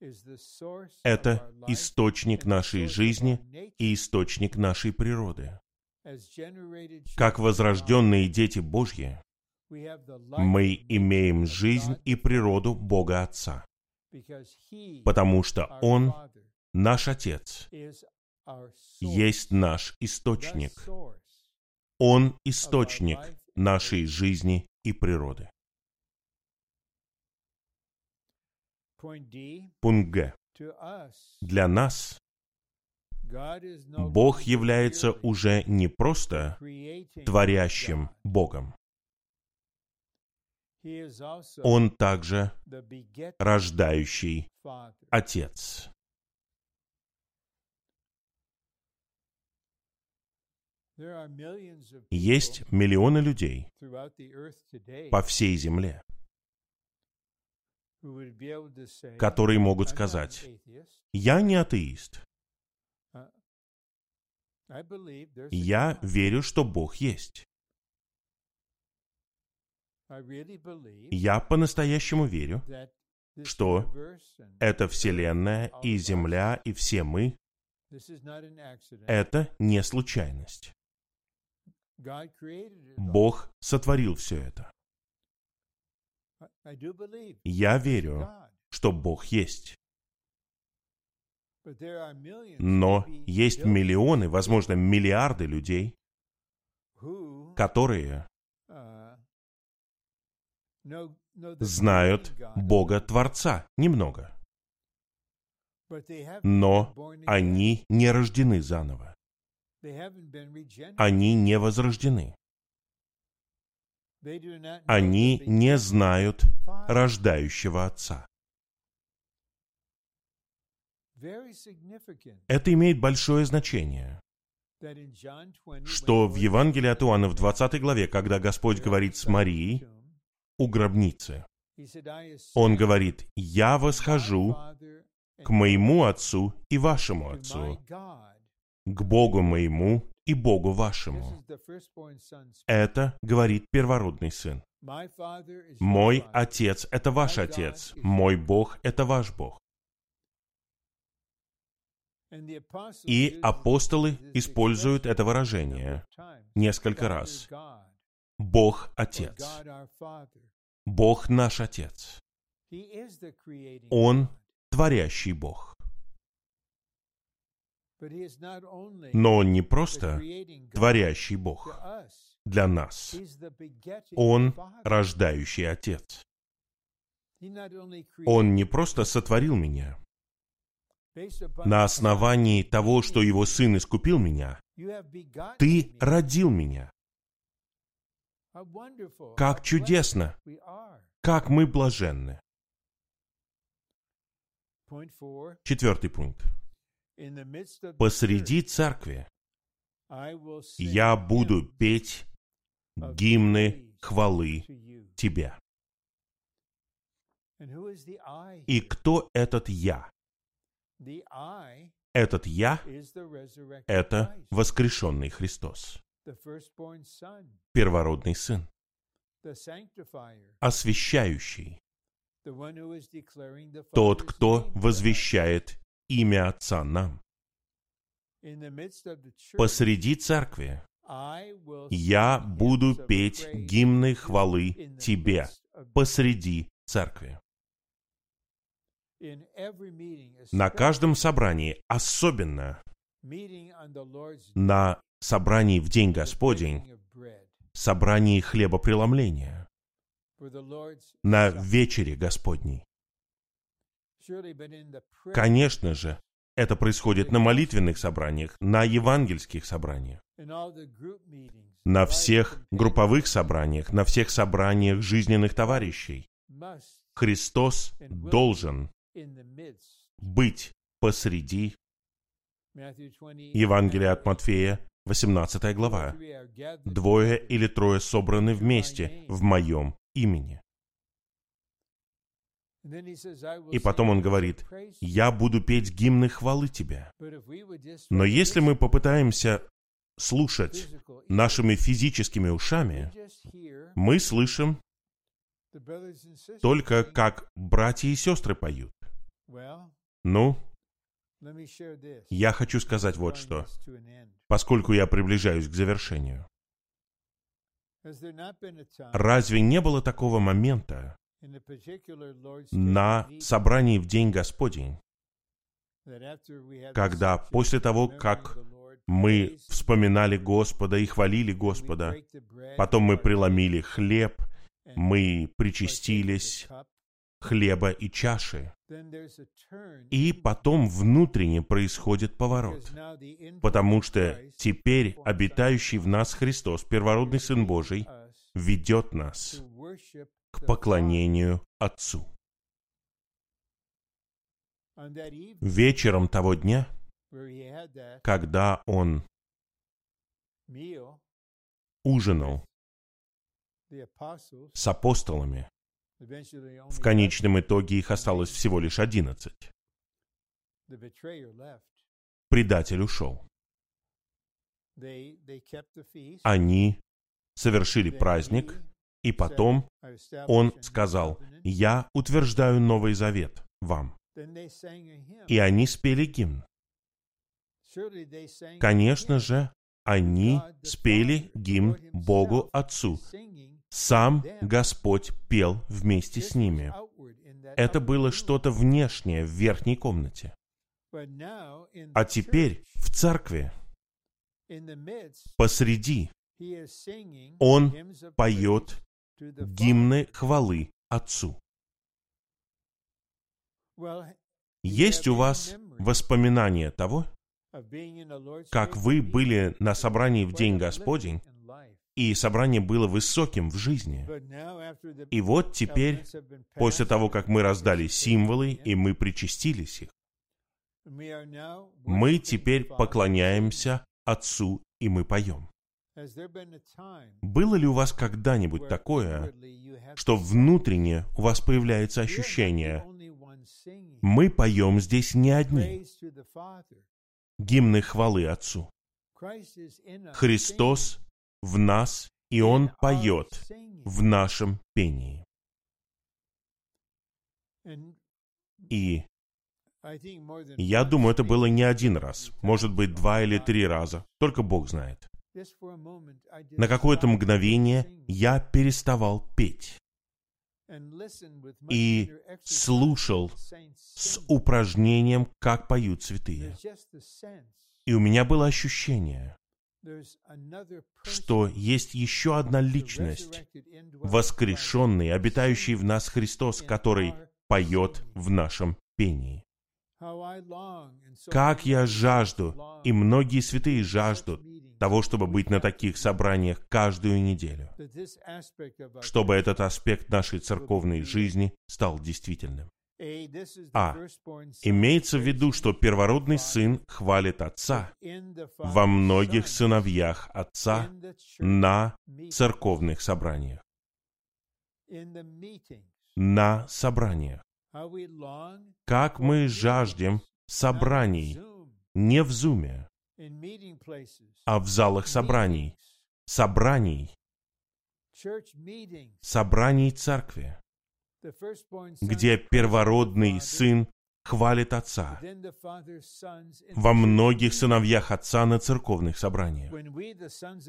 это источник нашей жизни и источник нашей природы. Как возрожденные дети Божьи, мы имеем жизнь и природу Бога Отца, потому что Он, наш Отец, есть наш источник. Он источник нашей жизни и природы. Пункт Г. Для нас Бог является уже не просто творящим Богом. Он также рождающий Отец. Есть миллионы людей по всей земле, которые могут сказать, «Я не атеист. Uh, Я верю, что Бог есть». Я по-настоящему верю, что эта Вселенная и Земля и все мы — это не случайность. Бог сотворил все это. Я верю, что Бог есть. Но есть миллионы, возможно, миллиарды людей, которые знают Бога Творца немного. Но они не рождены заново. Они не возрождены. Они не знают рождающего Отца. Это имеет большое значение, что в Евангелии от Иоанна в 20 главе, когда Господь говорит с Марией у гробницы, Он говорит, «Я восхожу к моему Отцу и вашему Отцу, к Богу моему и Богу вашему». Это говорит первородный Сын. Мой Отец — это ваш Отец, мой Бог — это ваш Бог. И апостолы используют это выражение несколько раз. Бог Отец. Бог наш Отец. Он творящий Бог. Но Он не просто творящий Бог для нас. Он рождающий Отец. Он не просто сотворил меня. На основании того, что Его Сын искупил меня, Ты родил меня. Как чудесно! Как мы блаженны! Четвертый пункт. Посреди церкви. Я буду петь гимны хвалы Тебе. И кто этот Я? Этот Я — это воскрешенный Христос, первородный Сын, освящающий, тот, кто возвещает имя Отца нам. Посреди церкви я буду петь гимны хвалы Тебе посреди церкви. На каждом собрании, особенно на собрании в День Господень, собрании хлебопреломления, на вечере Господней. Конечно же, это происходит на молитвенных собраниях, на евангельских собраниях, на всех групповых собраниях, на всех собраниях жизненных товарищей. Христос должен быть посреди Евангелия от Матфея, 18 глава. «Двое или трое собраны вместе в моем имени». И потом он говорит, «Я буду петь гимны хвалы Тебе». Но если мы попытаемся слушать нашими физическими ушами, мы слышим только как братья и сестры поют. Ну, я хочу сказать вот что, поскольку я приближаюсь к завершению. Разве не было такого момента на собрании в День Господень, когда после того, как мы вспоминали Господа и хвалили Господа, потом мы преломили хлеб, мы причастились хлеба и чаши, и потом внутренне происходит поворот, потому что теперь обитающий в нас Христос, первородный Сын Божий, ведет нас к поклонению Отцу. Вечером того дня, когда он ужинал с апостолами, в конечном итоге их осталось всего лишь одиннадцать. Предатель ушел. Они совершили праздник, И потом он сказал, «Я утверждаю Новый Завет вам». И они спели гимн. Конечно же, они спели гимн Богу Отцу. Сам Господь пел вместе с ними. Это было что-то внешнее в верхней комнате. А теперь в церкви, посреди, он поет гимны хвалы Отцу. Есть у вас воспоминания того, как вы были на собрании в День Господень, и собрание было высоким в жизни. И вот теперь, после того, как мы раздали символы, и мы причастились их, мы теперь поклоняемся Отцу, и мы поем. Было ли у вас когда-нибудь такое, что внутренне у вас появляется ощущение, мы поем здесь не одни, гимны хвалы Отцу. Христос в нас, и Он поет в нашем пении. И я думаю, это было не один раз, может быть, два или три раза, только Бог знает. На какое-то мгновение я переставал петь и слушал с упражнением, как поют святые. И у меня было ощущение, что есть еще одна личность, воскрешенный, обитающий в нас Христос, который поет в нашем пении. Как я жажду, и многие святые жаждут того, чтобы быть на таких собраниях каждую неделю, чтобы этот аспект нашей церковной жизни стал действительным. А. Имеется в виду, что первородный сын хвалит отца во многих сыновьях отца на церковных собраниях. На собраниях. Как мы жаждем собраний не в зуме, а в залах собраний, собраний, собраний церкви, где первородный сын хвалит Отца. во многих сыновьях Отца на церковных собраниях.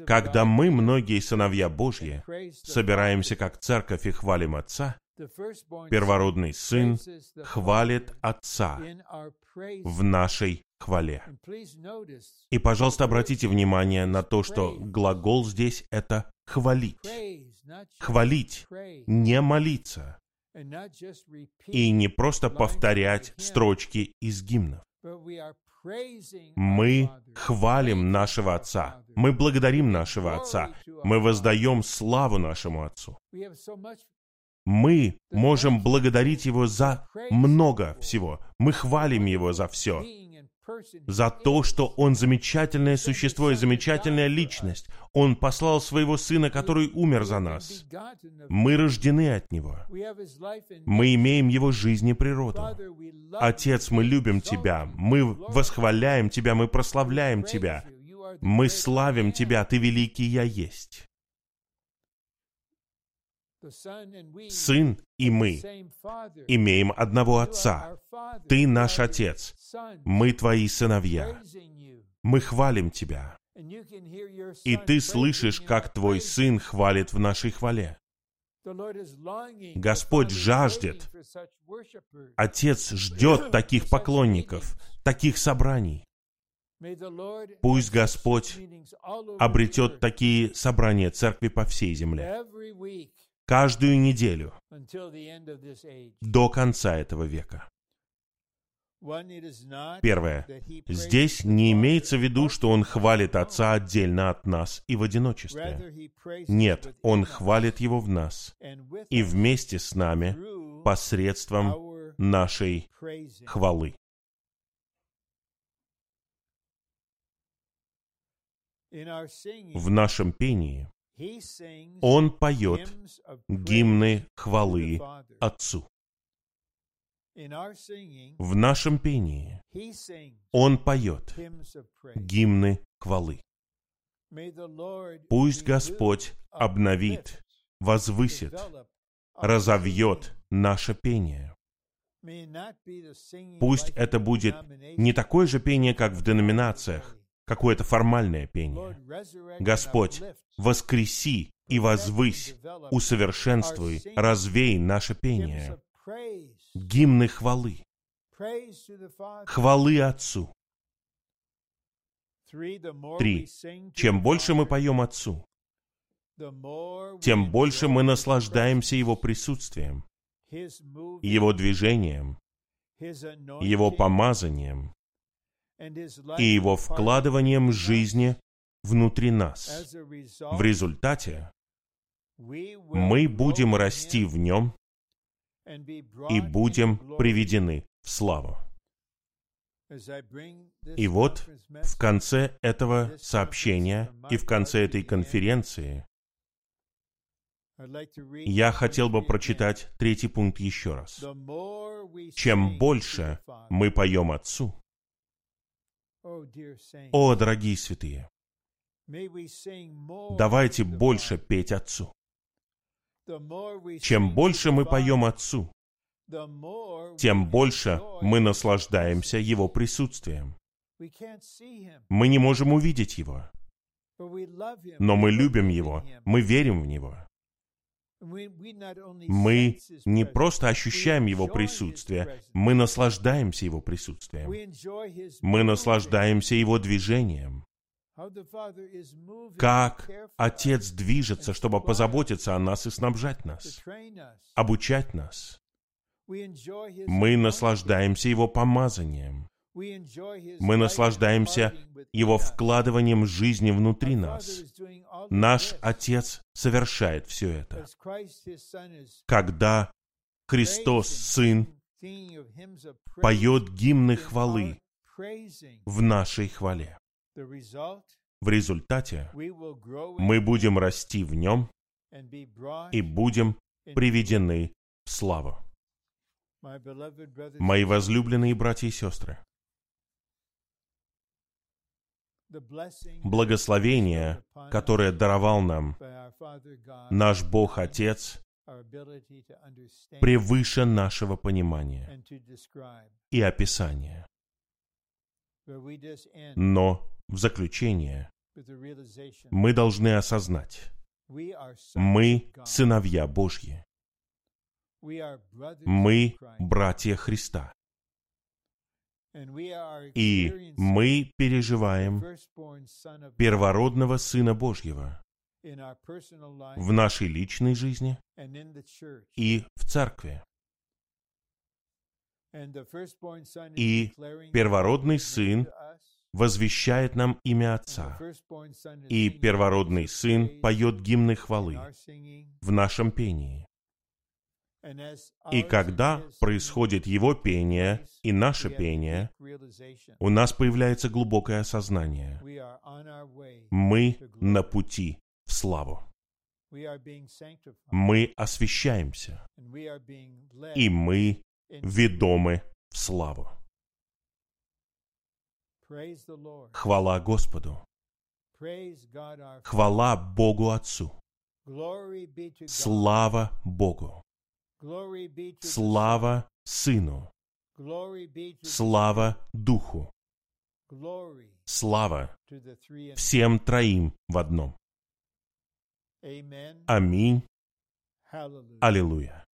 Когда мы, многие сыновья Божьи, собираемся как церковь и хвалим Отца, первородный сын хвалит Отца в нашей хвале. И, пожалуйста, обратите внимание на то, что глагол здесь — это «хвалить». Хвалить, не молиться. И не просто повторять строчки из гимнов. Мы хвалим нашего Отца. Мы благодарим нашего Отца. Мы воздаем славу нашему Отцу мы можем благодарить Его за много всего. Мы хвалим Его за все. За то, что Он замечательное существо и замечательная личность. Он послал Своего Сына, который умер за нас. Мы рождены от Него. Мы имеем Его жизнь и природу. Отец, мы любим Тебя. Мы восхваляем Тебя, мы прославляем Тебя. Мы славим Тебя, Ты великий Я есть. Сын и мы имеем одного Отца. Ты наш Отец. Мы твои сыновья. Мы хвалим Тебя. И ты слышишь, как твой Сын хвалит в нашей хвале. Господь жаждет. Отец ждет таких поклонников, таких собраний. Пусть Господь обретет такие собрания церкви по всей земле каждую неделю до конца этого века. Первое. Здесь не имеется в виду, что он хвалит Отца отдельно от нас и в одиночестве. Нет, он хвалит Его в нас и вместе с нами посредством нашей хвалы. В нашем пении он поет гимны хвалы Отцу. В нашем пении Он поет гимны хвалы. Пусть Господь обновит возвысит, разовьет наше пение. Пусть это будет не такое же пение, как в деноминациях, какое-то формальное пение. Господь, воскреси и возвысь, усовершенствуй, развей наше пение. Гимны хвалы. Хвалы Отцу. Три. Чем больше мы поем Отцу, тем больше мы наслаждаемся Его присутствием, Его движением, Его помазанием и Его вкладыванием жизни внутри нас. В результате мы будем расти в Нем и будем приведены в славу. И вот в конце этого сообщения и в конце этой конференции я хотел бы прочитать третий пункт еще раз. Чем больше мы поем Отцу, о, дорогие святые, давайте больше петь Отцу. Чем больше мы поем Отцу, тем больше мы наслаждаемся Его присутствием. Мы не можем увидеть Его, но мы любим Его, мы верим в Него. Мы не просто ощущаем Его присутствие, мы наслаждаемся Его присутствием. Мы наслаждаемся Его движением. Как Отец движется, чтобы позаботиться о нас и снабжать нас, обучать нас. Мы наслаждаемся Его помазанием. Мы наслаждаемся Его вкладыванием жизни внутри нас. Наш Отец совершает все это. Когда Христос, Сын, поет гимны хвалы в нашей хвале. В результате мы будем расти в Нем и будем приведены в славу. Мои возлюбленные братья и сестры, благословение, которое даровал нам наш Бог Отец, превыше нашего понимания и описания. Но в заключение мы должны осознать, мы сыновья Божьи. Мы братья Христа. И мы переживаем первородного Сына Божьего в нашей личной жизни и в церкви. И первородный Сын возвещает нам имя Отца. И первородный Сын поет гимны хвалы в нашем пении. И когда происходит его пение и наше пение, у нас появляется глубокое осознание. Мы на пути в славу. Мы освещаемся, и мы ведомы в славу. Хвала Господу. Хвала Богу Отцу. Слава Богу. Слава Сыну. Слава Духу. Слава всем троим в одном. Аминь. Аллилуйя.